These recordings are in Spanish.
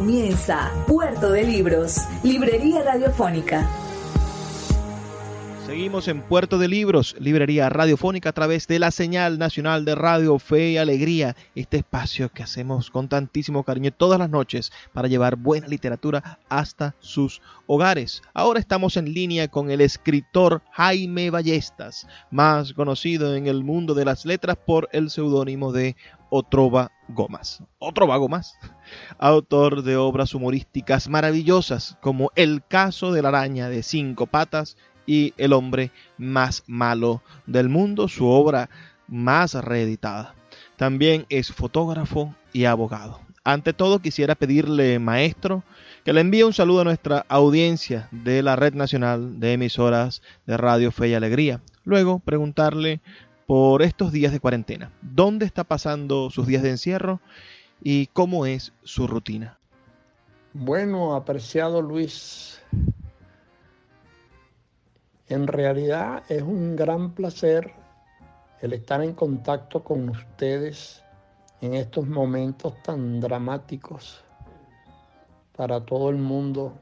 Comienza Puerto de Libros, Librería Radiofónica. Seguimos en Puerto de Libros, librería radiofónica a través de la señal nacional de Radio Fe y Alegría, este espacio que hacemos con tantísimo cariño todas las noches para llevar buena literatura hasta sus hogares. Ahora estamos en línea con el escritor Jaime Ballestas, más conocido en el mundo de las letras por el seudónimo de Otrova Gomas. Otrova Gomas, autor de obras humorísticas maravillosas como El caso de la araña de cinco patas y El hombre más malo del mundo, su obra más reeditada. También es fotógrafo y abogado. Ante todo quisiera pedirle, maestro, que le envíe un saludo a nuestra audiencia de la Red Nacional de Emisoras de Radio Fe y Alegría. Luego preguntarle por estos días de cuarentena. ¿Dónde está pasando sus días de encierro y cómo es su rutina? Bueno, apreciado Luis, en realidad es un gran placer el estar en contacto con ustedes en estos momentos tan dramáticos para todo el mundo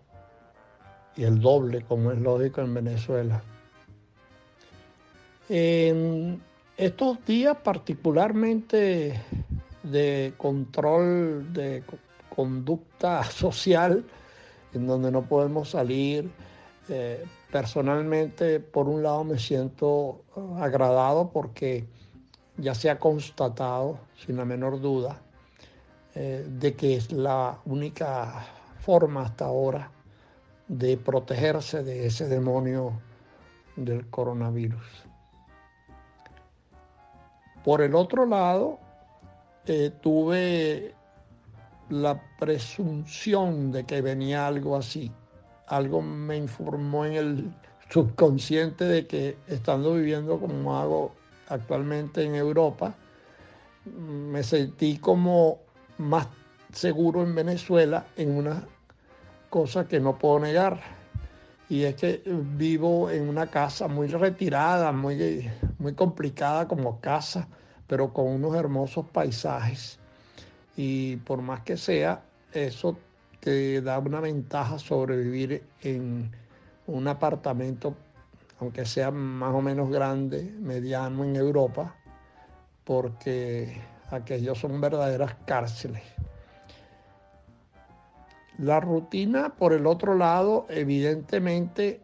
y el doble, como es lógico en Venezuela. En estos días particularmente de control de conducta social, en donde no podemos salir, eh, personalmente por un lado me siento eh, agradado porque ya se ha constatado, sin la menor duda, eh, de que es la única forma hasta ahora de protegerse de ese demonio del coronavirus. Por el otro lado, eh, tuve la presunción de que venía algo así. Algo me informó en el subconsciente de que estando viviendo como hago actualmente en Europa, me sentí como más seguro en Venezuela en una cosa que no puedo negar. Y es que vivo en una casa muy retirada, muy muy complicada como casa, pero con unos hermosos paisajes. Y por más que sea, eso te da una ventaja sobre vivir en un apartamento, aunque sea más o menos grande, mediano en Europa, porque aquellos son verdaderas cárceles. La rutina, por el otro lado, evidentemente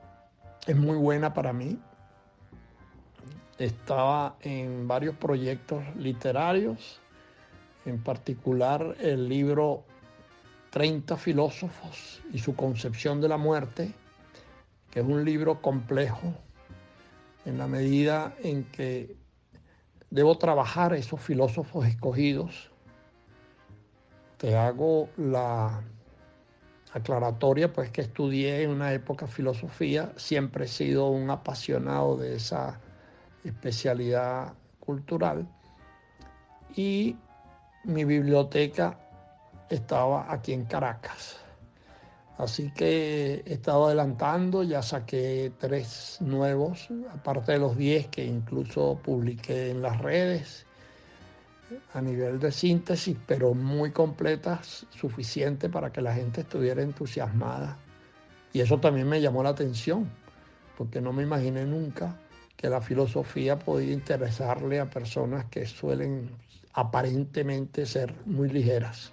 es muy buena para mí estaba en varios proyectos literarios, en particular el libro 30 filósofos y su concepción de la muerte, que es un libro complejo en la medida en que debo trabajar esos filósofos escogidos. Te hago la aclaratoria, pues que estudié en una época filosofía, siempre he sido un apasionado de esa especialidad cultural. Y mi biblioteca estaba aquí en Caracas. Así que he estado adelantando, ya saqué tres nuevos, aparte de los diez que incluso publiqué en las redes a nivel de síntesis, pero muy completas, suficiente para que la gente estuviera entusiasmada. Y eso también me llamó la atención, porque no me imaginé nunca que la filosofía podía interesarle a personas que suelen aparentemente ser muy ligeras.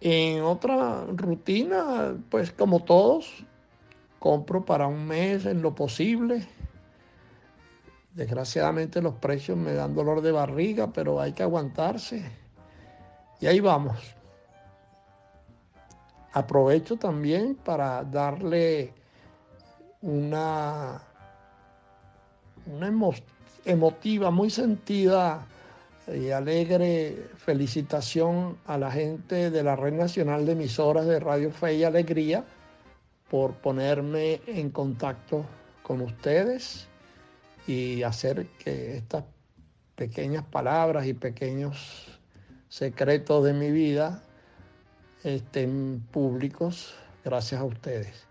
En otra rutina, pues como todos, compro para un mes en lo posible. Desgraciadamente los precios me dan dolor de barriga, pero hay que aguantarse. Y ahí vamos. Aprovecho también para darle una, una emotiva, muy sentida y alegre felicitación a la gente de la Red Nacional de Emisoras de Radio Fe y Alegría por ponerme en contacto con ustedes y hacer que estas pequeñas palabras y pequeños secretos de mi vida estén públicos gracias a ustedes.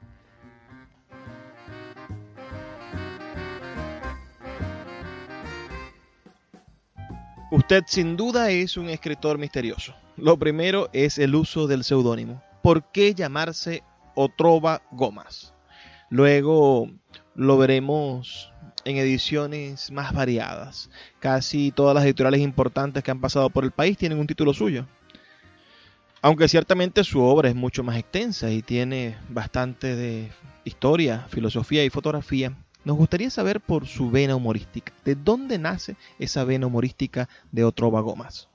Usted sin duda es un escritor misterioso. Lo primero es el uso del seudónimo. ¿Por qué llamarse Otrova Gomas? Luego lo veremos en ediciones más variadas. Casi todas las editoriales importantes que han pasado por el país tienen un título suyo. Aunque ciertamente su obra es mucho más extensa y tiene bastante de historia, filosofía y fotografía, nos gustaría saber por su vena humorística. ¿De dónde nace esa vena humorística de Otrova Gomas?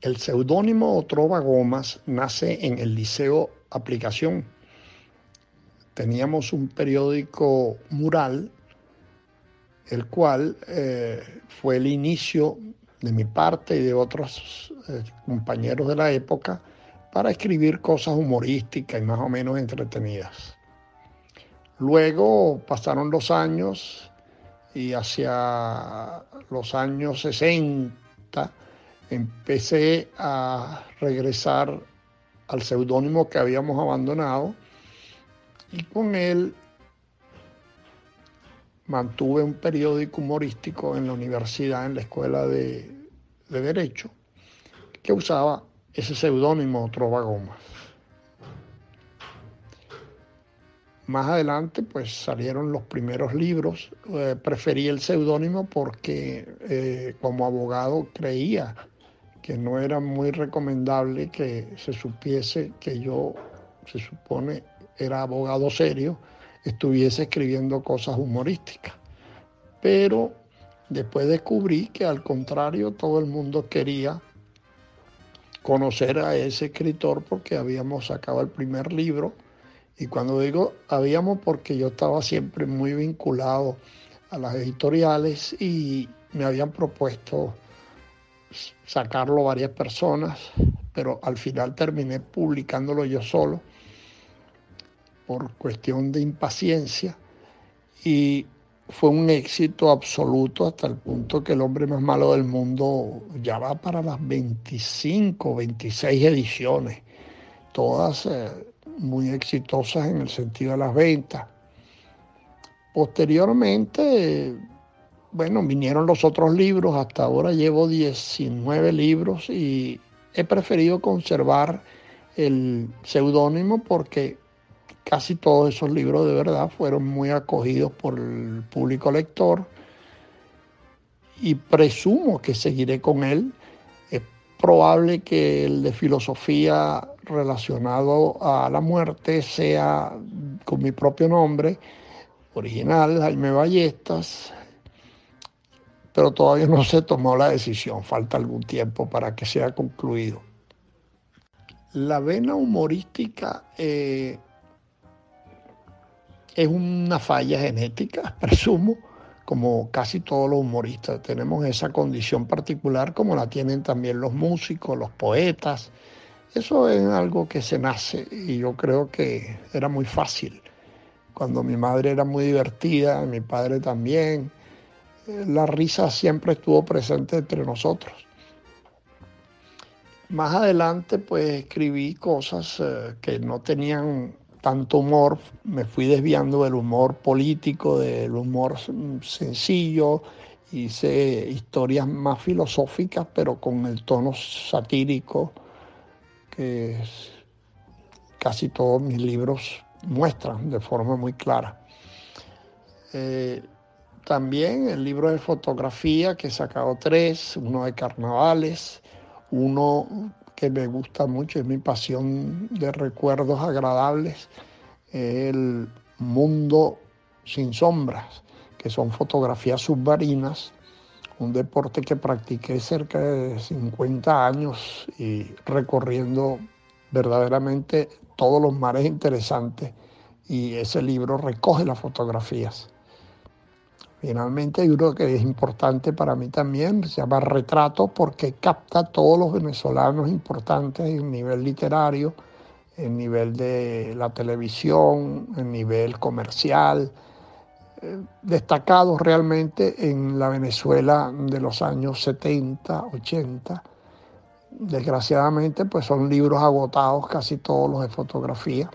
El seudónimo Otrova Gomas nace en el Liceo Aplicación. Teníamos un periódico mural, el cual eh, fue el inicio de mi parte y de otros eh, compañeros de la época para escribir cosas humorísticas y más o menos entretenidas. Luego pasaron los años y hacia los años 60 empecé a regresar al seudónimo que habíamos abandonado y con él mantuve un periódico humorístico en la universidad, en la escuela de, Derecho, que usaba ese seudónimo Trova Goma. Más adelante, pues salieron los primeros libros. Eh, preferí el seudónimo porque eh, como abogado creía que no era muy recomendable que se supiese que yo, se supone, era abogado serio, estuviese escribiendo cosas humorísticas. Pero después descubrí que al contrario todo el mundo quería conocer a ese escritor porque habíamos sacado el primer libro y cuando digo habíamos, porque yo estaba siempre muy vinculado a las editoriales y me habían propuesto sacarlo varias personas, pero al final terminé publicándolo yo solo por cuestión de impaciencia y fue un éxito absoluto hasta el punto que el hombre más malo del mundo ya va para las 25, 26 ediciones, todas eh, muy exitosas en el sentido de las ventas. Posteriormente, bueno, vinieron los otros libros, hasta ahora llevo 19 libros y he preferido conservar el seudónimo porque casi todos esos libros de verdad fueron muy acogidos por el público lector y presumo que seguiré con él probable que el de filosofía relacionado a la muerte sea con mi propio nombre, original, Jaime Ballestas, pero todavía no se tomó la decisión, falta algún tiempo para que sea concluido. La vena humorística eh, es una falla genética, presumo, como casi todos los humoristas, tenemos esa condición particular como la tienen también los músicos, los poetas. Eso es algo que se nace y yo creo que era muy fácil. Cuando mi madre era muy divertida, mi padre también, eh, la risa siempre estuvo presente entre nosotros. Más adelante pues escribí cosas eh, que no tenían tanto humor, me fui desviando del humor político, del humor sencillo, hice historias más filosóficas, pero con el tono satírico que casi todos mis libros muestran de forma muy clara. Eh, también el libro de fotografía, que he sacado tres, uno de carnavales, uno que me gusta mucho, es mi pasión de recuerdos agradables, el mundo sin sombras, que son fotografías submarinas, un deporte que practiqué cerca de 50 años y recorriendo verdaderamente todos los mares interesantes y ese libro recoge las fotografías. Finalmente hay uno que es importante para mí también, se llama Retrato porque capta todos los venezolanos importantes en nivel literario, en nivel de la televisión, en nivel comercial, eh, destacados realmente en la Venezuela de los años 70, 80. Desgraciadamente pues son libros agotados casi todos los de fotografía.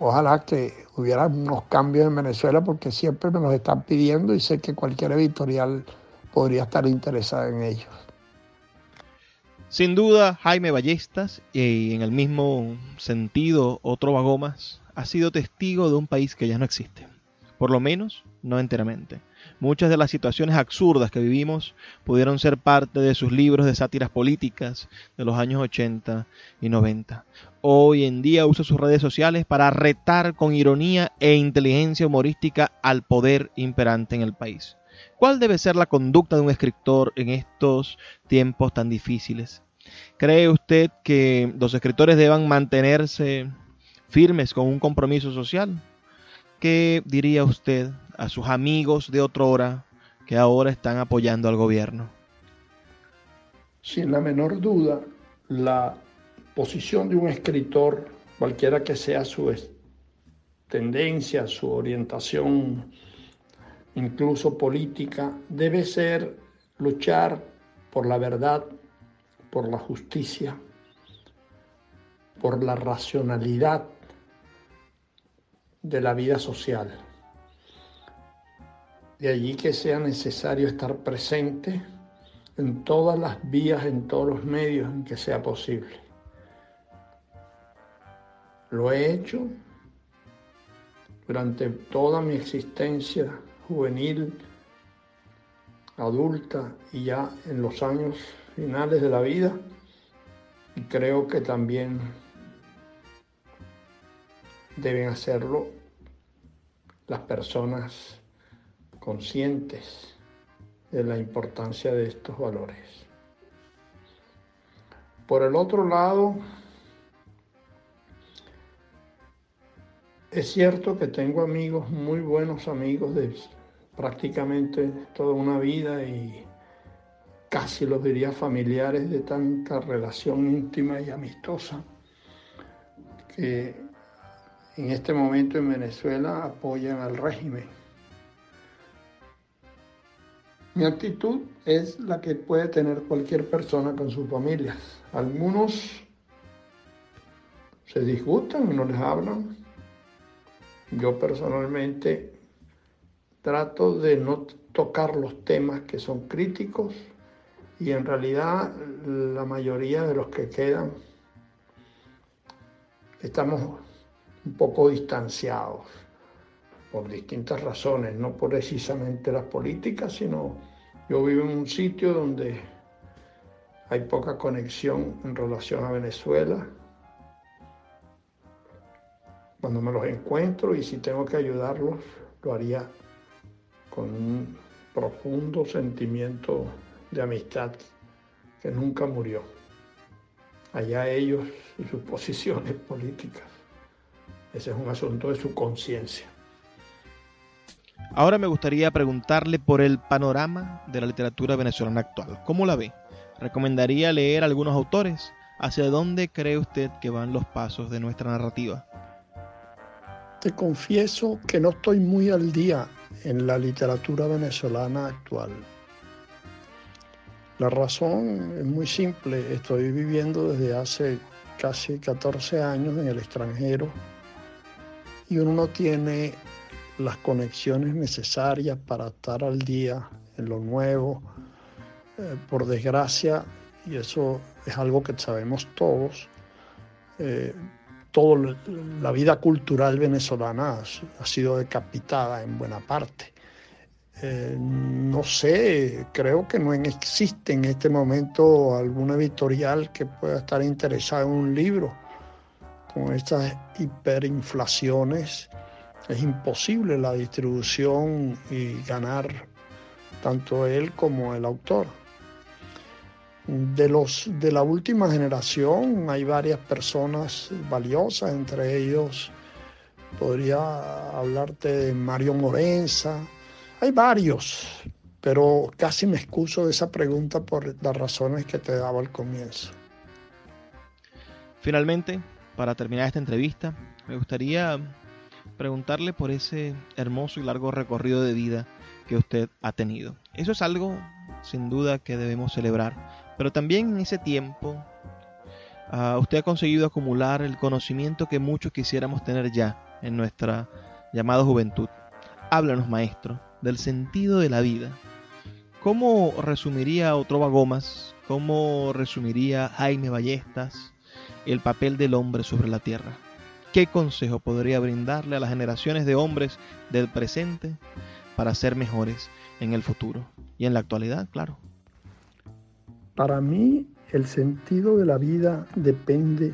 Ojalá que hubiera unos cambios en Venezuela porque siempre me los están pidiendo y sé que cualquier editorial podría estar interesada en ellos. Sin duda, Jaime Ballestas, y en el mismo sentido, otro Bagomas, ha sido testigo de un país que ya no existe. Por lo menos, no enteramente. Muchas de las situaciones absurdas que vivimos pudieron ser parte de sus libros de sátiras políticas de los años 80 y 90. Hoy en día usa sus redes sociales para retar con ironía e inteligencia humorística al poder imperante en el país. ¿Cuál debe ser la conducta de un escritor en estos tiempos tan difíciles? ¿Cree usted que los escritores deban mantenerse firmes con un compromiso social? ¿Qué diría usted a sus amigos de otrora que ahora están apoyando al gobierno? Sin la menor duda, la posición de un escritor, cualquiera que sea su tendencia, su orientación, incluso política, debe ser luchar por la verdad, por la justicia, por la racionalidad de la vida social. De allí que sea necesario estar presente en todas las vías, en todos los medios en que sea posible. Lo he hecho durante toda mi existencia juvenil, adulta y ya en los años finales de la vida. Y creo que también deben hacerlo las personas conscientes de la importancia de estos valores. Por el otro lado, es cierto que tengo amigos, muy buenos amigos de prácticamente toda una vida y casi los diría familiares de tanta relación íntima y amistosa que en este momento en Venezuela apoyan al régimen. Mi actitud es la que puede tener cualquier persona con sus familias. Algunos se disgustan y no les hablan. Yo personalmente trato de no tocar los temas que son críticos y en realidad la mayoría de los que quedan estamos un poco distanciados por distintas razones, no precisamente las políticas, sino yo vivo en un sitio donde hay poca conexión en relación a Venezuela. Cuando me los encuentro y si tengo que ayudarlos, lo haría con un profundo sentimiento de amistad que nunca murió. Allá ellos y sus posiciones políticas. Ese es un asunto de su conciencia. Ahora me gustaría preguntarle por el panorama de la literatura venezolana actual. ¿Cómo la ve? ¿Recomendaría leer algunos autores? ¿Hacia dónde cree usted que van los pasos de nuestra narrativa? Te confieso que no estoy muy al día en la literatura venezolana actual. La razón es muy simple. Estoy viviendo desde hace casi 14 años en el extranjero y uno no tiene las conexiones necesarias para estar al día en lo nuevo. Eh, por desgracia, y eso es algo que sabemos todos, eh, toda la vida cultural venezolana ha, sido decapitada en buena parte. Eh, no sé, creo que no existe en este momento alguna editorial que pueda estar interesada en un libro con estas hiperinflaciones es imposible la distribución y ganar tanto él como el autor. De, los, de la última generación hay varias personas valiosas, entre ellos podría hablarte de Mario Morenza. Hay varios, pero casi me excuso de esa pregunta por las razones que te daba al comienzo. Finalmente, para terminar esta entrevista, me gustaría preguntarle por ese hermoso y largo recorrido de vida que usted ha tenido. Eso es algo sin duda que debemos celebrar, pero también en ese tiempo uh, usted ha conseguido acumular el conocimiento que muchos quisiéramos tener ya en nuestra llamada juventud. Háblanos, maestro, del sentido de la vida. ¿Cómo resumiría Otrova Gómez? ¿Cómo resumiría Jaime Ballestas el papel del hombre sobre la tierra? ¿Qué consejo podría brindarle a las generaciones de hombres del presente para ser mejores en el futuro y en la actualidad, claro? Para mí, el sentido de la vida depende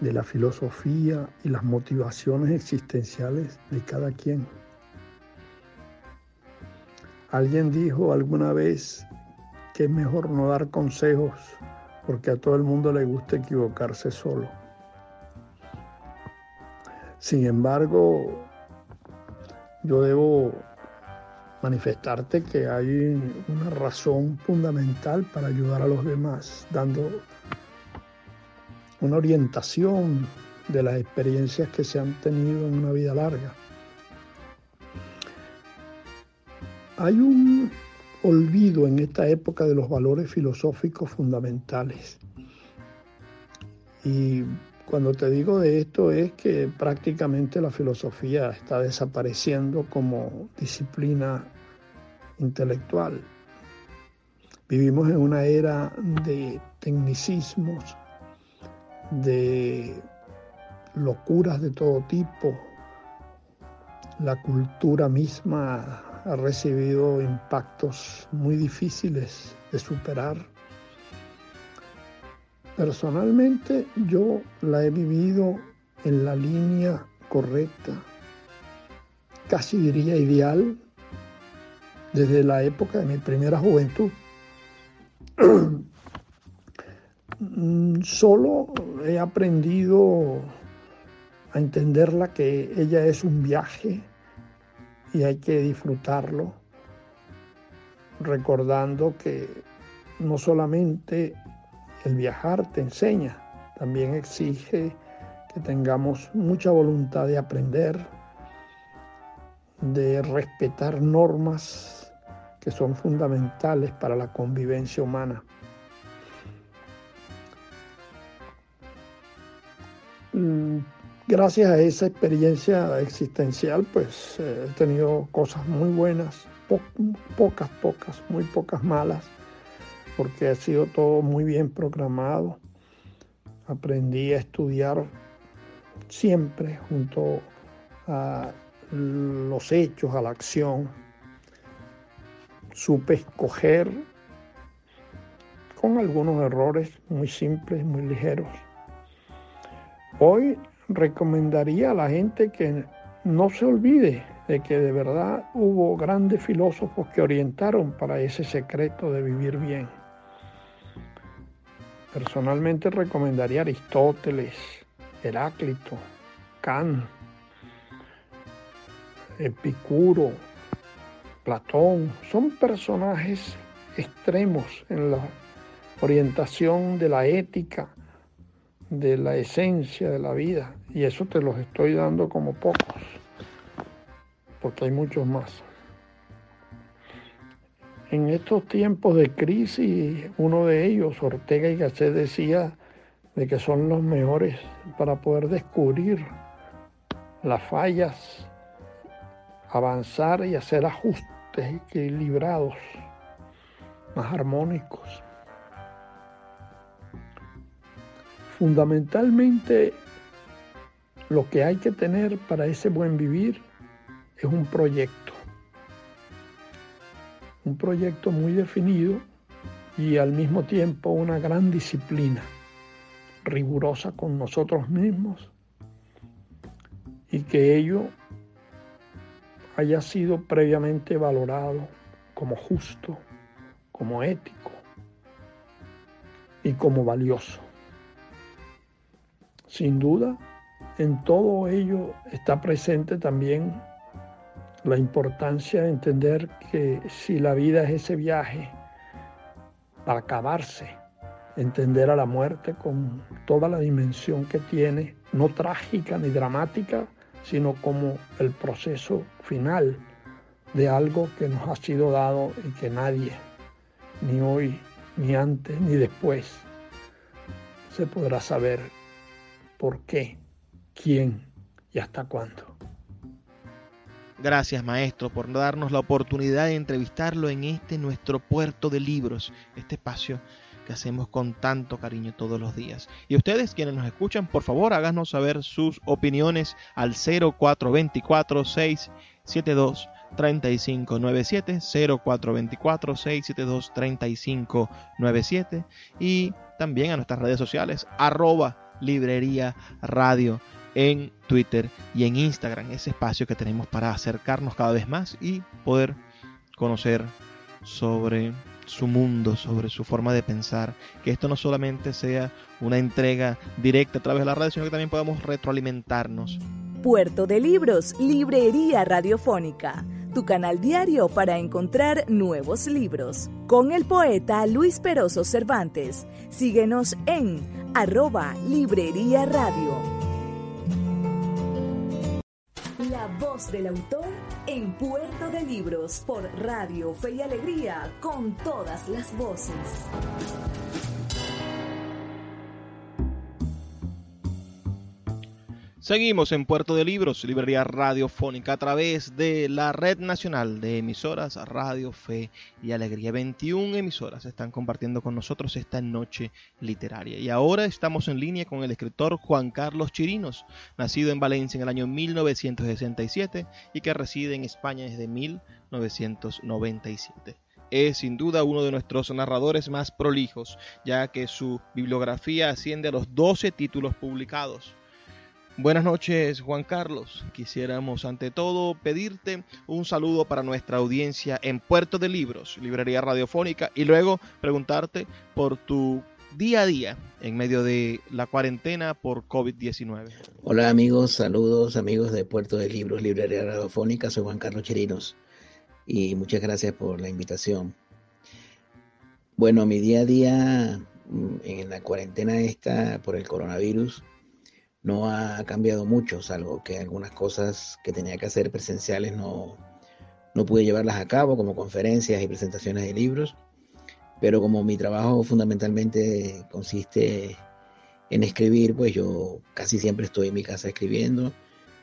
de la filosofía y las motivaciones existenciales de cada quien. Alguien dijo alguna vez que es mejor no dar consejos porque a todo el mundo le gusta equivocarse solo. Sin embargo, yo debo manifestarte que hay una razón fundamental para ayudar a los demás, dando una orientación de las experiencias que se han tenido en una vida larga. Hay un olvido en esta época de los valores filosóficos fundamentales. Y cuando te digo de esto es que prácticamente la filosofía está desapareciendo como disciplina intelectual. Vivimos en una era de tecnicismos, de locuras de todo tipo. La cultura misma ha recibido impactos muy difíciles de superar. Personalmente yo la he vivido en la línea correcta, casi diría ideal, desde la época de mi primera juventud. Solo he aprendido a entenderla que ella es un viaje y hay que disfrutarlo, recordando que no solamente el viajar te enseña, también exige que tengamos mucha voluntad de aprender, de respetar normas que son fundamentales para la convivencia humana. Gracias a esa experiencia existencial, pues eh, he tenido cosas muy buenas, pocas, pocas, muy pocas malas, porque ha sido todo muy bien programado. Aprendí a estudiar siempre junto a los hechos, a la acción. Supe escoger con algunos errores muy simples, muy ligeros Hoy recomendaría a la gente que no se olvide de que de verdad hubo grandes filósofos que orientaron para ese secreto de vivir bien. Personalmente recomendaría Aristóteles, Heráclito, Kant, Epicuro, Platón. Son personajes extremos en la orientación de la ética, de la esencia de la vida. Y eso te los estoy dando como pocos, porque hay muchos más. En estos tiempos de crisis, uno de ellos, Ortega y Gasset, decía de que son los mejores para poder descubrir las fallas, avanzar y hacer ajustes equilibrados, más armónicos. Fundamentalmente, lo que hay que tener para ese buen vivir es un proyecto. Un proyecto muy definido y al mismo tiempo una gran disciplina, rigurosa con nosotros mismos y que ello haya sido previamente valorado como justo, como ético y como valioso. Sin duda, en todo ello está presente también la importancia de entender que si la vida es ese viaje para acabarse, entender a la muerte con toda la dimensión que tiene, no trágica ni dramática, sino como el proceso final de algo que nos ha sido dado y que nadie, ni hoy, ni antes, ni después, se podrá saber por qué, quién y hasta cuándo. Gracias maestro por darnos la oportunidad de entrevistarlo en este nuestro puerto de libros, este espacio que hacemos con tanto cariño todos los días. Y ustedes quienes nos escuchan, por favor háganos saber sus opiniones al 0424 672 3597 0424 672 3597 y también a nuestras redes sociales arroba librería radio en Twitter y en Instagram, ese espacio que tenemos para acercarnos cada vez más y poder conocer sobre su mundo, sobre su forma de pensar, que esto no solamente sea una entrega directa a través de la radio, sino que también podamos retroalimentarnos. Puerto de Libros, Librería Radiofónica, tu canal diario para encontrar nuevos libros. Con el poeta Luis Peroso Cervantes. Síguenos en arroba Librería Radio. La voz del autor en Puerto de Libros por Radio Fe y Alegría con todas las voces. Seguimos en Puerto de Libros, librería radiofónica a través de la Red Nacional de Emisoras Radio Fe y Alegría. 21 emisoras están compartiendo con nosotros esta noche literaria. Y ahora estamos en línea con el escritor Juan Carlos Chirinos, nacido en Valencia en el año 1967 y que reside en España desde 1997 es sin duda uno de nuestros narradores más prolijos, ya que su bibliografía asciende a los 12 títulos publicados. Buenas noches, Juan Carlos. Quisiéramos ante todo pedirte un saludo para nuestra audiencia en Puerto de Libros, Librería Radiofónica, y luego preguntarte por tu día a día en medio de la cuarentena por COVID-19. Hola amigos, saludos amigos de Puerto de Libros, Librería Radiofónica, soy Juan Carlos Chirinos y muchas gracias por la invitación. Bueno, mi día a día mm, en la cuarentena esta por el coronavirus no ha cambiado mucho, salvo que algunas cosas que tenía que hacer presenciales no, no pude llevarlas a cabo, como conferencias y presentaciones de libros, pero como mi trabajo fundamentalmente consiste en escribir, pues yo casi siempre estoy en mi casa escribiendo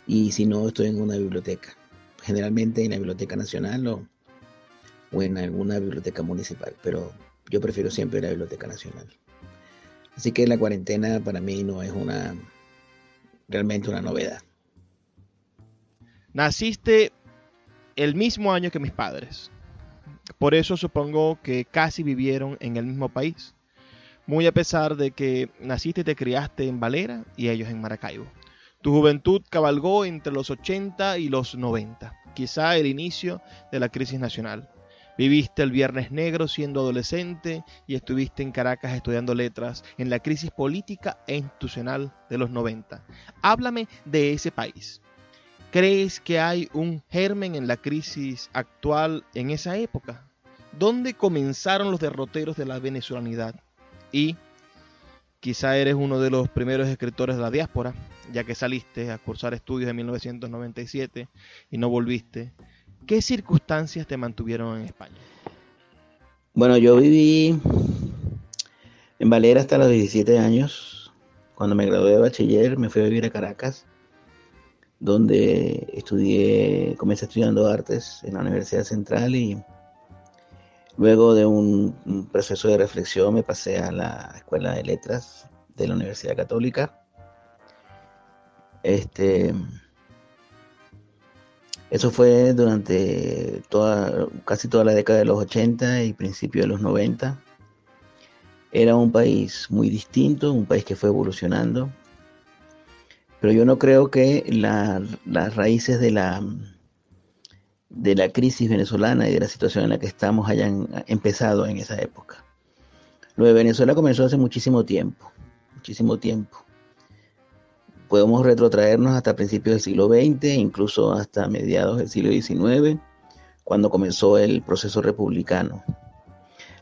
y si no estoy en una biblioteca, generalmente en la Biblioteca Nacional o, o en alguna biblioteca municipal, pero yo prefiero siempre la Biblioteca Nacional. Así que la cuarentena para mí no es una realmente una novedad. Naciste el mismo año que mis padres. Por eso supongo que casi vivieron en el mismo país. Muy a pesar de que naciste y te criaste en Valera y ellos en Maracaibo. Tu juventud cabalgó entre los 80 y los 90, quizá el inicio de la crisis nacional. Viviste el Viernes Negro siendo adolescente y estuviste en Caracas estudiando letras en la crisis política e institucional de los 90. Háblame de ese país. ¿Crees que hay un germen en la crisis actual en esa época? ¿Dónde comenzaron los derroteros de la venezolanidad? Y quizá eres uno de los primeros escritores de la diáspora, ya que saliste a cursar estudios en 1997 y no volviste ¿Qué circunstancias te mantuvieron en España? Bueno, yo viví en Valera hasta los 17 años. Cuando me gradué de bachiller me fui a vivir a Caracas, donde estudié, comencé estudiando artes en la Universidad Central y luego de un proceso de reflexión me pasé a la Escuela de Letras de la Universidad Católica. Este, eso fue durante toda, casi toda la década de los 80 y principio de los 90. Era un país muy distinto, un país que fue evolucionando. Pero yo no creo que las raíces de la, de la crisis venezolana y de la situación en la que estamos hayan empezado en esa época. Lo de Venezuela comenzó hace muchísimo tiempo, muchísimo tiempo. Podemos retrotraernos hasta principios del siglo XX, incluso hasta mediados del siglo XIX, cuando comenzó el proceso republicano.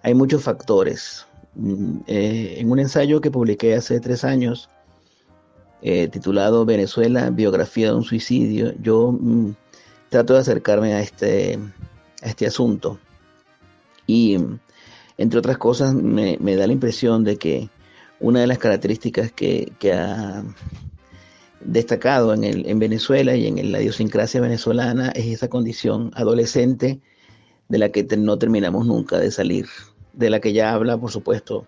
Hay muchos factores. Mm, eh, en un ensayo que publiqué hace tres años, eh, titulado Venezuela, biografía de un suicidio, yo mm, trato de acercarme a este, a este asunto. Y entre otras cosas, me, da la impresión de que una de las características que, ha destacado en, el, en Venezuela y en la idiosincrasia venezolana es esa condición adolescente de la que no terminamos nunca de salir, de la que ya habla, por supuesto,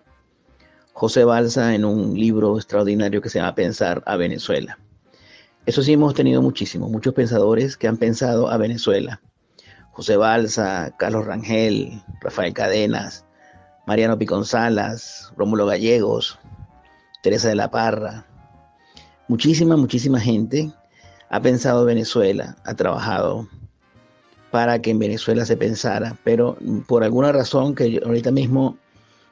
José Balsa en un libro extraordinario que se llama Pensar a Venezuela. Eso sí hemos tenido muchísimos, muchos pensadores que han pensado a Venezuela. José Balsa, Carlos Rangel, Rafael Cadenas, Mariano Piconzalas, Rómulo Gallegos, Teresa de la Parra. Muchísima, muchísima gente ha pensado Venezuela, ha trabajado para que en Venezuela se pensara, pero por alguna razón que ahorita mismo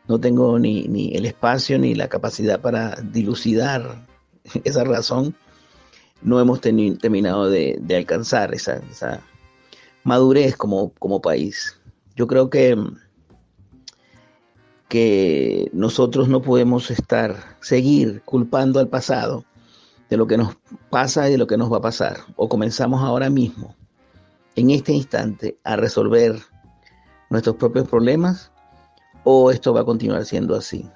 no tengo ni, el espacio ni la capacidad para dilucidar esa razón, no hemos terminado de, alcanzar esa, esa madurez como, como país. Yo creo que que nosotros no podemos estar, seguir culpando al pasado de lo que nos pasa y de lo que nos va a pasar. O comenzamos ahora mismo, en este instante, a resolver nuestros propios problemas, o esto va a continuar siendo así.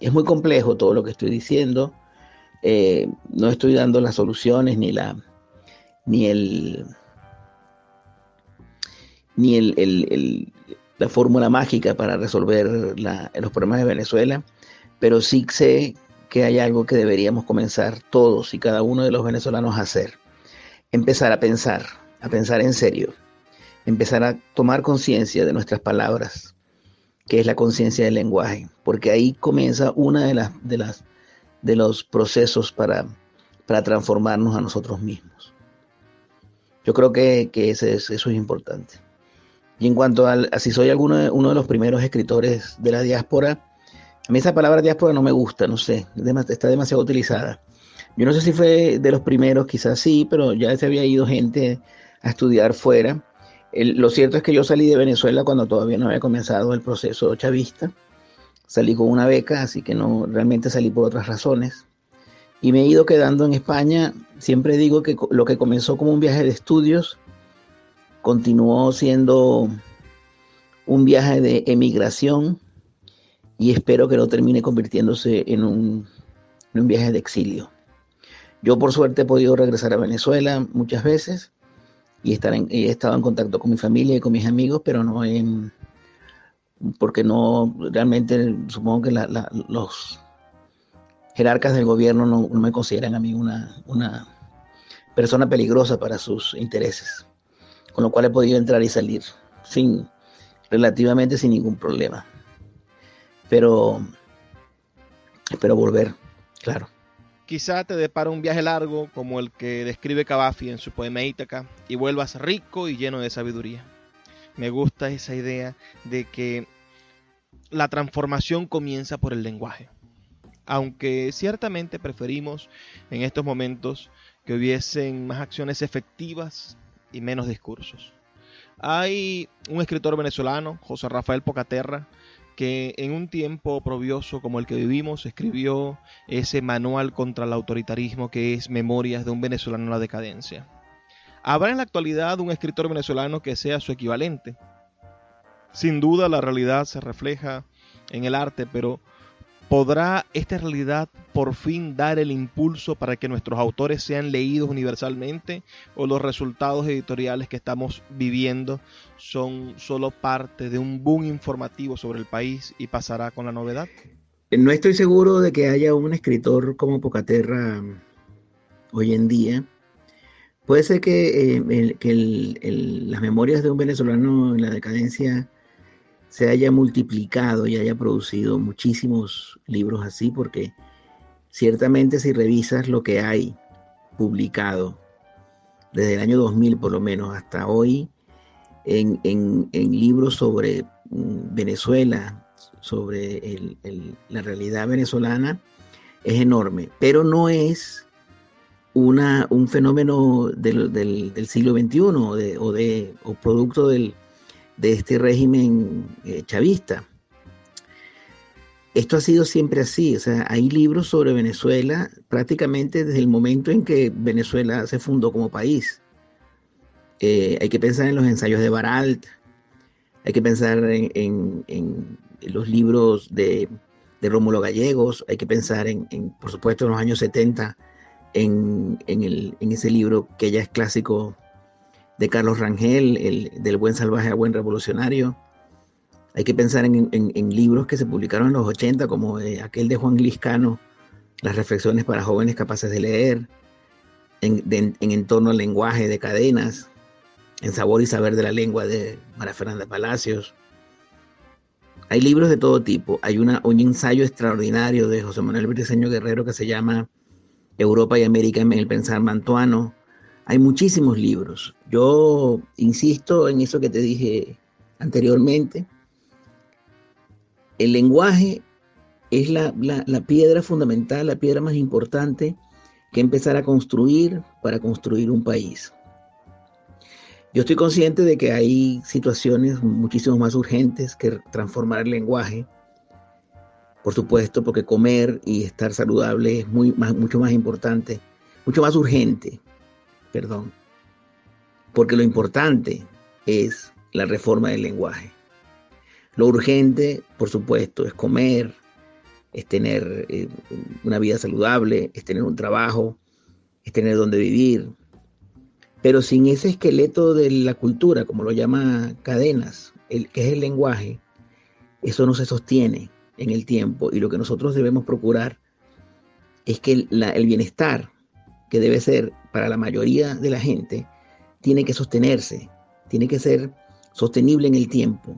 Es muy complejo todo lo que estoy diciendo. Eh, no estoy dando las soluciones ni la ni el ni el, la fórmula mágica para resolver los problemas de Venezuela, pero sí sé que hay algo que deberíamos comenzar todos y cada uno de los venezolanos a hacer. Empezar a pensar, a pensar en serio, empezar a tomar conciencia de nuestras palabras, que es la conciencia del lenguaje, porque ahí comienza una de las de las de los procesos para, para transformarnos a nosotros mismos. Yo creo que, eso es importante. Y en cuanto a, si soy alguno uno de los primeros escritores de la diáspora, a mí esa palabra diáspora no me gusta, no sé, está demasiado utilizada. Yo no sé si fue de los primeros, quizás sí, pero ya se había ido gente a estudiar fuera. lo cierto es que yo salí de Venezuela cuando todavía no había comenzado el proceso chavista. Salí con una beca, así que no realmente salí por otras razones. Y me he ido quedando en España. Siempre digo que lo que comenzó como un viaje de estudios continuó siendo un viaje de emigración y espero que no termine convirtiéndose en un, viaje de exilio. Yo por suerte he podido regresar a Venezuela muchas veces y estar he estado en contacto con mi familia y con mis amigos, pero no en, porque no realmente supongo que los jerarcas del gobierno no, me consideran a mí una, una persona peligrosa para sus intereses con lo cual he podido entrar y salir sin relativamente sin ningún problema. Pero espero volver, claro. Quizá te depara un viaje largo como el que describe Cavafi en su poema Ítaca y vuelvas rico y lleno de sabiduría. Me gusta esa idea de que la transformación comienza por el lenguaje. Aunque ciertamente preferimos en estos momentos que hubiesen más acciones efectivas y menos discursos. Hay un escritor venezolano, José Rafael Pocaterra, que en un tiempo probioso como el que vivimos escribió ese manual contra el autoritarismo que es Memorias de un venezolano en la decadencia. ¿Habrá en la actualidad un escritor venezolano que sea su equivalente? Sin duda la realidad se refleja en el arte, pero ¿Podrá esta realidad por fin dar el impulso para que nuestros autores sean leídos universalmente o los resultados editoriales que estamos viviendo son solo parte de un boom informativo sobre el país y pasará con la novedad? No estoy seguro de que haya un escritor como Pocaterra hoy en día. Puede ser que, eh, las memorias de un venezolano en la decadencia se haya multiplicado y haya producido muchísimos libros así, porque ciertamente si revisas lo que hay publicado desde el año 2000 por lo menos hasta hoy, en, libros sobre mm, Venezuela, sobre la realidad venezolana, es enorme, pero no es una, un fenómeno del, del, siglo XXI o, de, o, de, o producto del, de este régimen eh, chavista. Esto ha sido siempre así, o sea, hay libros sobre Venezuela prácticamente desde el momento en que Venezuela se fundó como país. Eh, hay que pensar en los ensayos de Baralt, hay que pensar en, los libros de, de, Rómulo Gallegos, hay que pensar en, por supuesto, en los años 70, en, ese libro que ya es clásico de Carlos Rangel, el, del buen salvaje a buen revolucionario. Hay que pensar en, libros que se publicaron en los 80, como eh, aquel de Juan Liscano, Las reflexiones para jóvenes capaces de leer, en, en torno al lenguaje de cadenas, en Sabor y Saber de la Lengua de María Fernanda Palacios. Hay libros de todo tipo. Hay una, un ensayo extraordinario de José Manuel Briceño Guerrero que se llama Europa y América en el pensar mantuano. Hay muchísimos libros. Yo insisto en eso que te dije anteriormente. El lenguaje es la, la piedra fundamental, la piedra más importante que empezar a construir para construir un país. Yo estoy consciente de que hay situaciones muchísimo más urgentes que transformar el lenguaje. Por supuesto, porque comer y estar saludable es muy, mucho más importante, mucho más urgente, perdón. Porque lo importante es la reforma del lenguaje. Lo urgente, por supuesto, es comer, es tener eh, una vida saludable, es tener un trabajo, es tener donde vivir, pero sin ese esqueleto de la cultura, como lo llama Cadenas, el, que es el lenguaje, eso no se sostiene en el tiempo. Y lo que nosotros debemos procurar es que el, bienestar que debe ser para la mayoría de la gente tiene que sostenerse, tiene que ser sostenible en el tiempo.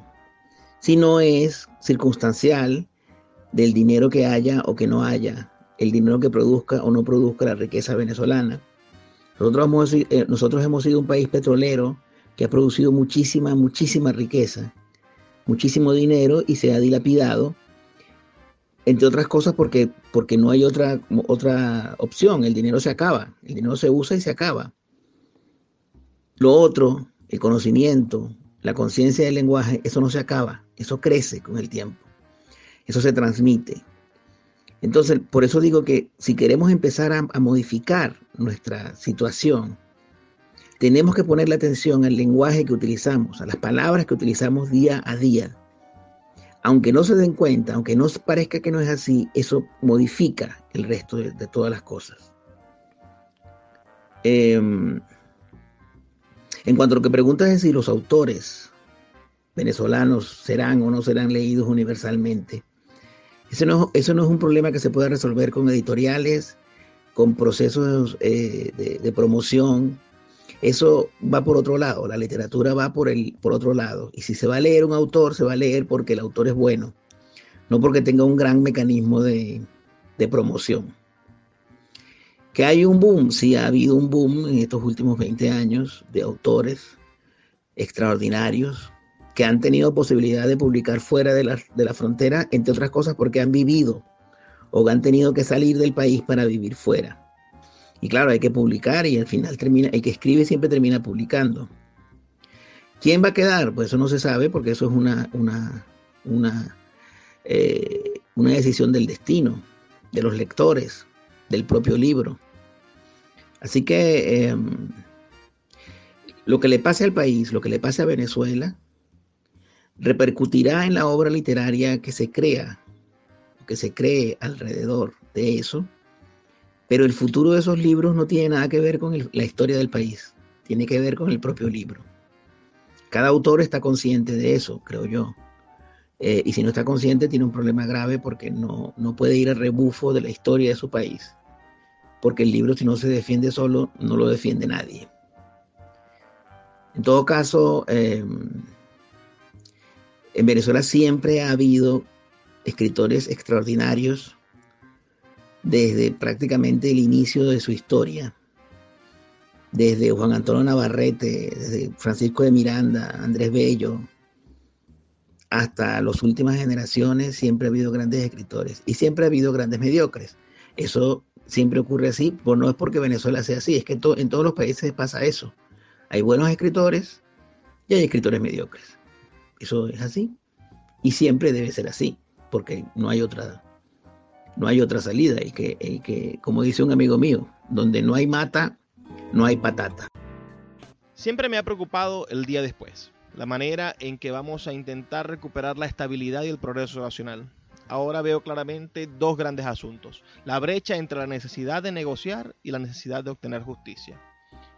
Si no es circunstancial del dinero que haya o que no haya, el dinero que produzca o no produzca la riqueza venezolana, nosotros hemos, eh, nosotros hemos sido un país petrolero que ha producido muchísima, muchísima riqueza, muchísimo dinero y se ha dilapidado, entre otras cosas porque, porque no hay otra, otra opción, el dinero se acaba, el dinero se usa y se acaba. Lo otro, el conocimiento, la conciencia del lenguaje, eso no se acaba, eso crece con el tiempo, eso se transmite. Entonces, por eso digo que si queremos empezar a, modificar nuestra situación, tenemos que ponerle atención al lenguaje que utilizamos, a las palabras que utilizamos día a día. Aunque no se den cuenta, aunque no parezca que no es así, eso modifica el resto de, todas las cosas. Em, en cuanto a lo que preguntas es si los autores venezolanos serán o no serán leídos universalmente, eso no, es un problema que se pueda resolver con editoriales, con procesos eh, de, promoción. Eso va por otro lado, la literatura va por, el, por otro lado. Y si se va a leer un autor, se va a leer porque el autor es bueno, no porque tenga un gran mecanismo de, de promoción. Que hay un boom, sí ha habido un boom en estos últimos 20 años de autores extraordinarios, que han tenido posibilidad de publicar fuera de de la frontera, entre otras cosas porque han vivido o han tenido que salir del país para vivir fuera. Y claro, hay que publicar y al final termina, el que escribe siempre termina publicando. ¿Quién va a quedar? Pues eso no se sabe porque eso es una, una, una, eh, una decisión del destino, de los lectores, del propio libro. Así que em, lo que le pase al país, lo que le pase a Venezuela, repercutirá en la obra literaria que se crea, que se cree alrededor de eso, pero el futuro de esos libros no tiene nada que ver con la historia del país, tiene que ver con el propio libro. Cada autor está consciente de eso, creo yo. Eh, y si no está consciente, tiene un problema grave porque no, no puede ir a rebufo de la historia de su país. Porque el libro, si no se defiende solo, no lo defiende nadie. En todo caso, em, en Venezuela siempre ha habido escritores extraordinarios desde prácticamente el inicio de su historia. Desde Juan Antonio Navarrete, desde Francisco de Miranda, Andrés Bello, hasta las últimas generaciones siempre ha habido grandes escritores y siempre ha habido grandes mediocres. Eso siempre ocurre así, pues no es porque Venezuela sea así, es que en todos los países pasa eso. Hay buenos escritores y hay escritores mediocres. Eso es así. Y siempre debe ser así, porque no hay otra, no hay otra salida. Y que, y que, como dice un amigo mío, donde no hay mata, no hay patata. Siempre me ha preocupado el día después, la manera en que vamos a intentar recuperar la estabilidad y el progreso nacional. Ahora veo claramente dos grandes asuntos, la brecha entre la necesidad de negociar y la necesidad de obtener justicia.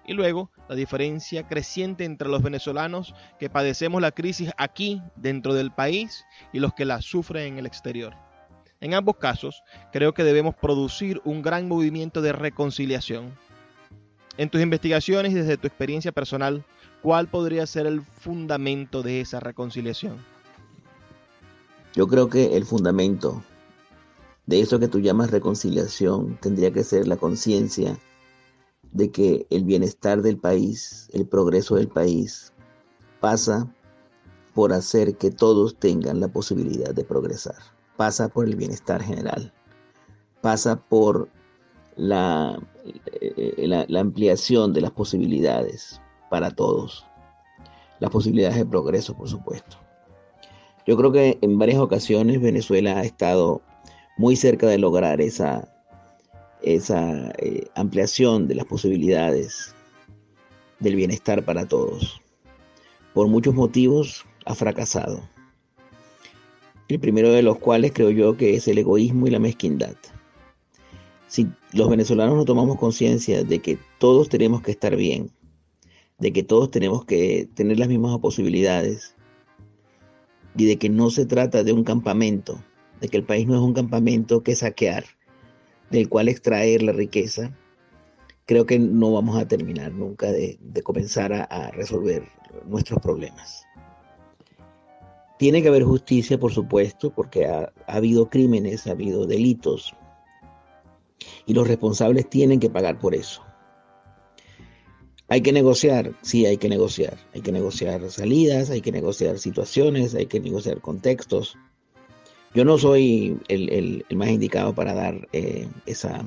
Y luego, la diferencia creciente entre los venezolanos que padecemos la crisis aquí, dentro del país, y los que la sufren en el exterior. En ambos casos, creo que debemos producir un gran movimiento de reconciliación, en tus investigaciones y desde tu experiencia personal, ¿cuál podría ser el fundamento de esa reconciliación? Yo creo que el fundamento de eso que tú llamas reconciliación tendría que ser la conciencia de que el bienestar del país, el progreso del país, pasa por hacer que todos tengan la posibilidad de progresar. Pasa por el bienestar general. Pasa por la, eh, la, la, ampliación de las posibilidades para todos, las posibilidades de progreso, por supuesto. Yo creo que en varias ocasiones Venezuela ha estado muy cerca de lograr esa, esa eh, ampliación de las posibilidades del bienestar para todos. Por muchos motivos ha fracasado. El primero de los cuales creo yo que es el egoísmo y la mezquindad si los venezolanos no tomamos conciencia de que todos tenemos que estar bien, de que todos tenemos que tener las mismas posibilidades y de que no se trata de un campamento, de que el país no es un campamento que saquear, del cual extraer la riqueza, creo que no vamos a terminar nunca de, comenzar a, resolver nuestros problemas. Tiene que haber justicia, por supuesto, porque ha habido crímenes, ha habido delitos, y los responsables tienen que pagar por eso. Hay que negociar, sí, hay que negociar. Hay que negociar salidas, hay que negociar situaciones, hay que negociar contextos. Yo no soy el, más indicado para dar eh, esa,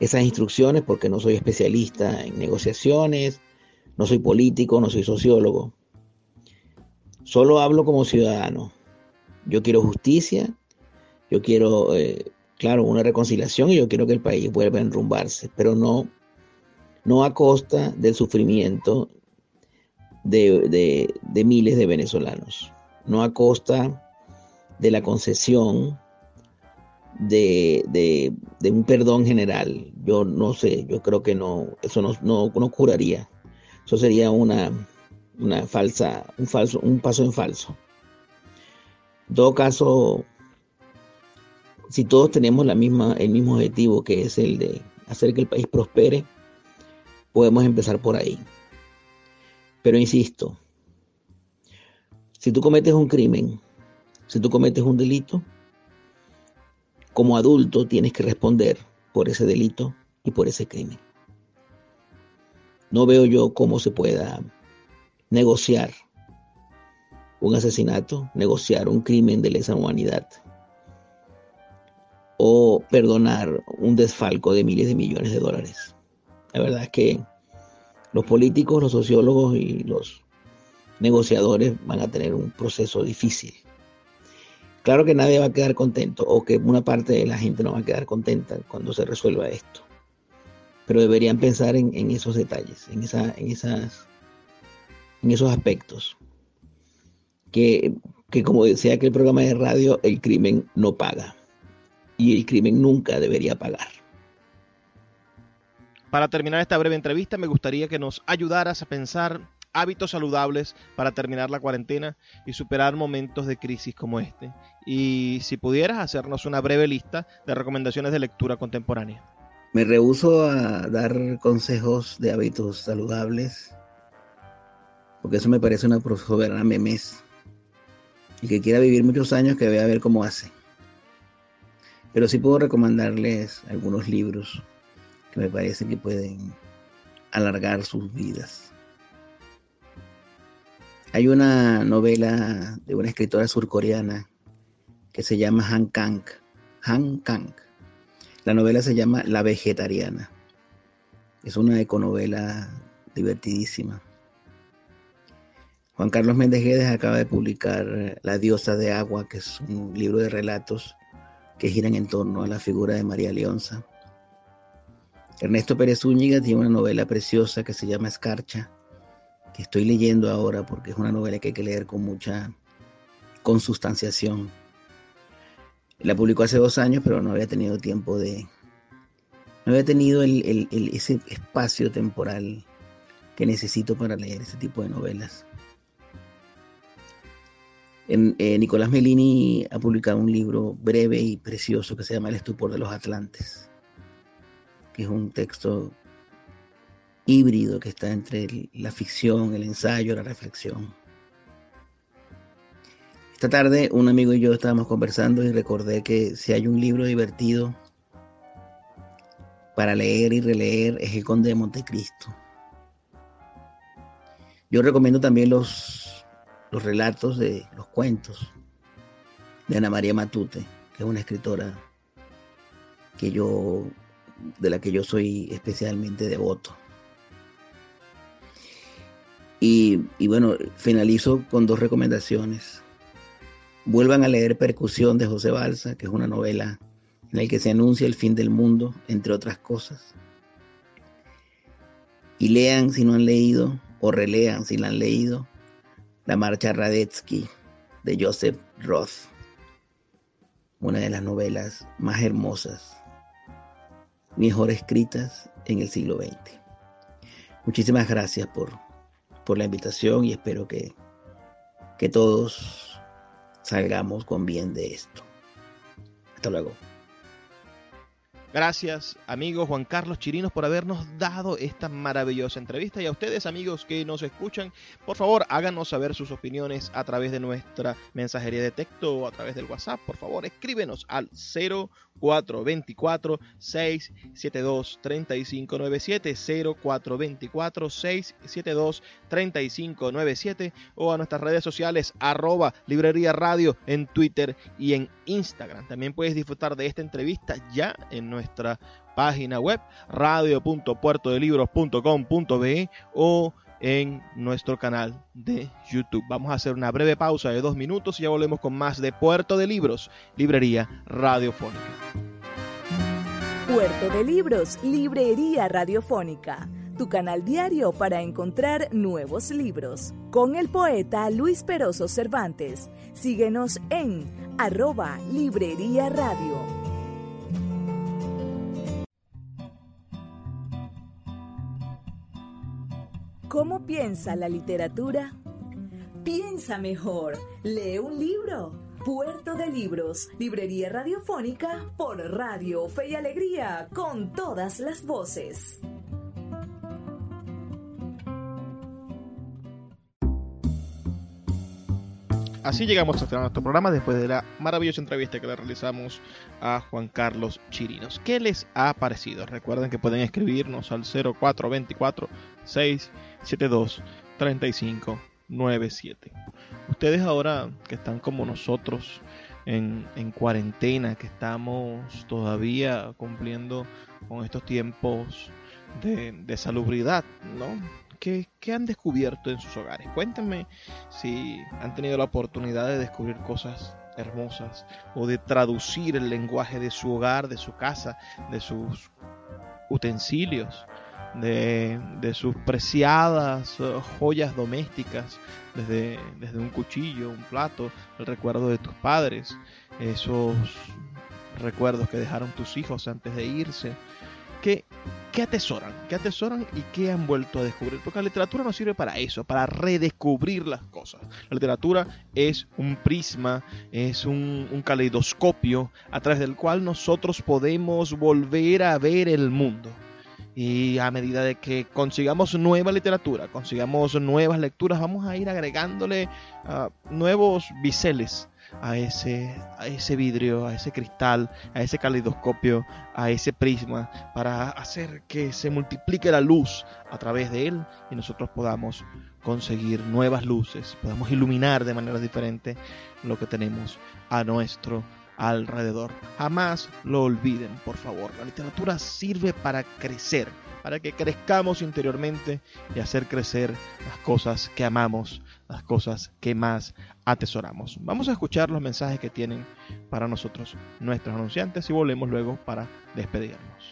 esas instrucciones porque no soy especialista en negociaciones, no soy político, no soy sociólogo. Solo hablo como ciudadano. Yo quiero justicia, yo quiero eh, claro, una reconciliación y yo quiero que el país vuelva a enrumbarse, pero no, no a costa del sufrimiento de, miles de venezolanos, no a costa de la concesión de, un perdón general. Yo no sé, yo creo que no, eso no, no, curaría. Eso sería una, una falsa, un falso, un paso en falso. En todo caso, si todos tenemos la misma, el mismo objetivo, que es el de hacer que el país prospere, podemos empezar por ahí. Pero insisto, si tú cometes un crimen, si tú cometes un delito, como adulto tienes que responder por ese delito y por ese crimen. No veo yo cómo se pueda negociar un asesinato, negociar un crimen de lesa humanidad o perdonar un desfalco de miles de millones de dólares. La verdad es que los políticos, los sociólogos y los negociadores van a tener un proceso difícil. Claro que nadie va a quedar contento o que una parte de la gente no va a quedar contenta cuando se resuelva esto. Pero deberían pensar en, esos detalles, en, esa, en, esas, en esos aspectos. Que, que como decía aquel programa de radio, el crimen no paga y el crimen nunca debería pagar. Para terminar esta breve entrevista, me gustaría que nos ayudaras a pensar hábitos saludables para terminar la cuarentena y superar momentos de crisis como este. Y si pudieras hacernos una breve lista de recomendaciones de lectura contemporánea. Me rehuso a dar consejos de hábitos saludables, porque eso me parece una soberana memes. Y que quiera vivir muchos años, que vea a ver cómo hace. Pero sí puedo recomendarles algunos libros que me parece que pueden alargar sus vidas. Hay una novela de una escritora surcoreana que se llama Han Kang. Han Kang. La novela se llama La Vegetariana. Es una econovela divertidísima. Juan Carlos Méndez Guedes acaba de publicar La diosa de agua, que es un libro de relatos que giran en torno a la figura de María Leonza. Ernesto Pérez Zúñiga tiene una novela preciosa que se llama Escarcha, que estoy leyendo ahora porque es una novela que hay que leer con mucha consustanciación. La publicó hace dos años, pero no había tenido tiempo de... No había tenido ese espacio temporal que necesito para leer ese tipo de novelas. Eh, Nicolás Melini ha publicado un libro breve y precioso que se llama El estupor de los Atlantes, que es un texto híbrido que está entre la ficción, el ensayo, la reflexión. Esta tarde un amigo y yo estábamos conversando y recordé que si hay un libro divertido para leer y releer es El Conde de Montecristo. Yo recomiendo también los los relatos de los cuentos de Ana María Matute, que es una escritora que yo, de la que yo soy especialmente devoto. Y, y bueno, finalizo con dos recomendaciones. Vuelvan a leer Percusión de José Balsa, que es una novela en la que se anuncia el fin del mundo, entre otras cosas. Y lean si no han leído, o relean si la han leído, la marcha Radetzky de Joseph Roth, una de las novelas más hermosas, mejor escritas en el siglo XX. Muchísimas gracias por, por la invitación y espero que, que todos salgamos con bien de esto. Hasta luego. Gracias, amigo Juan Carlos Chirinos, por habernos dado esta maravillosa entrevista. Y a ustedes, amigos que nos escuchan, por favor, háganos saber sus opiniones a través de nuestra mensajería de texto o a través del WhatsApp. Por favor, escríbenos al 0424 672 3597 0424 672 3597 o a nuestras redes sociales arroba librería radio en Twitter y en Instagram. También puedes disfrutar de esta entrevista ya en nuestra página web radio.puertodelibros.com.be o en nuestro canal de YouTube. Vamos a hacer una breve pausa de dos minutos y ya volvemos con más de Puerto de Libros, Librería Radiofónica. Puerto de Libros, Librería Radiofónica, tu canal diario para encontrar nuevos libros. Con el poeta Luis Peroso Cervantes. Síguenos en arroba Librería Radio. ¿Cómo piensa la literatura? Piensa mejor. Lee un libro. Puerto de Libros, Librería Radiofónica por Radio Fe y Alegría, con todas las voces. Así llegamos a nuestro programa después de la maravillosa entrevista que le realizamos a Juan Carlos Chirinos. ¿Qué les ha parecido? Recuerden que pueden escribirnos al 0424 672 3597. Ustedes ahora que están como nosotros en, cuarentena, que estamos todavía cumpliendo con estos tiempos de, de salubridad, ¿no? ¿Qué, han descubierto en sus hogares? Cuéntenme si han tenido la oportunidad de descubrir cosas hermosas o de traducir el lenguaje de su hogar, de su casa, de sus utensilios, de, sus preciadas eh, joyas domésticas, desde, desde un cuchillo, un plato, el recuerdo de tus padres, esos recuerdos que dejaron tus hijos antes de irse, ¿Qué, atesoran? ¿Qué atesoran y qué han vuelto a descubrir? Porque la literatura no sirve para eso, para redescubrir las cosas. La literatura es un prisma, es un, un caleidoscopio a través del cual nosotros podemos volver a ver el mundo. Y a medida de que consigamos nueva literatura, consigamos nuevas lecturas, vamos a ir agregándole uh, nuevos biseles a ese, a ese vidrio, a ese cristal, a ese caleidoscopio, a ese prisma, para hacer que se multiplique la luz a través de él y nosotros podamos conseguir nuevas luces, podamos iluminar de manera diferente lo que tenemos a nuestro alrededor. Jamás lo olviden, por favor. La literatura sirve para crecer, para que crezcamos interiormente y hacer crecer las cosas que amamos, las cosas que más atesoramos. Vamos a escuchar los mensajes que tienen para nosotros nuestros anunciantes y volvemos luego para despedirnos.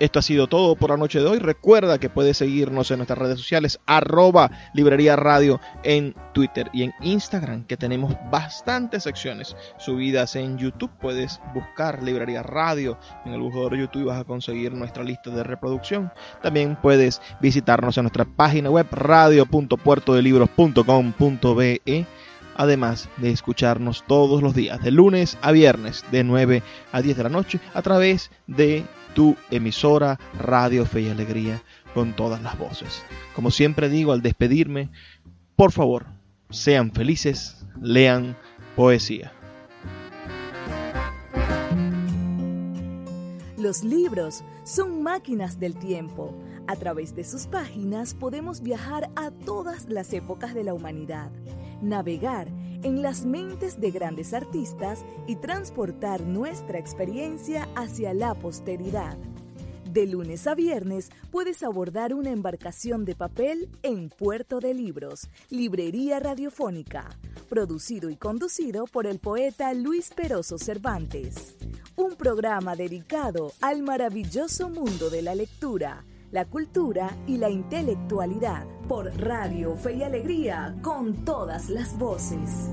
Esto ha sido todo por la noche de hoy. Recuerda que puedes seguirnos en nuestras redes sociales, arroba librería radio en Twitter y en Instagram, que tenemos bastantes secciones subidas en YouTube. Puedes buscar librería radio en el buscador de YouTube y vas a conseguir nuestra lista de reproducción. También puedes visitarnos en nuestra página web radio.puertodelibros.com.be además de escucharnos todos los días, de lunes a viernes, de 9 a 10 de la noche, a través de tu emisora Radio Fe y Alegría con todas las voces. Como siempre digo al despedirme, por favor, sean felices, lean poesía. Los libros son máquinas del tiempo. A través de sus páginas podemos viajar a todas las épocas de la humanidad, navegar en las mentes de grandes artistas y transportar nuestra experiencia hacia la posteridad. De lunes a viernes puedes abordar una embarcación de papel en Puerto de Libros, Librería Radiofónica, producido y conducido por el poeta Luis Peroso Cervantes. Un programa dedicado al maravilloso mundo de la lectura, la cultura y la intelectualidad por Radio Fe y Alegría con todas las voces.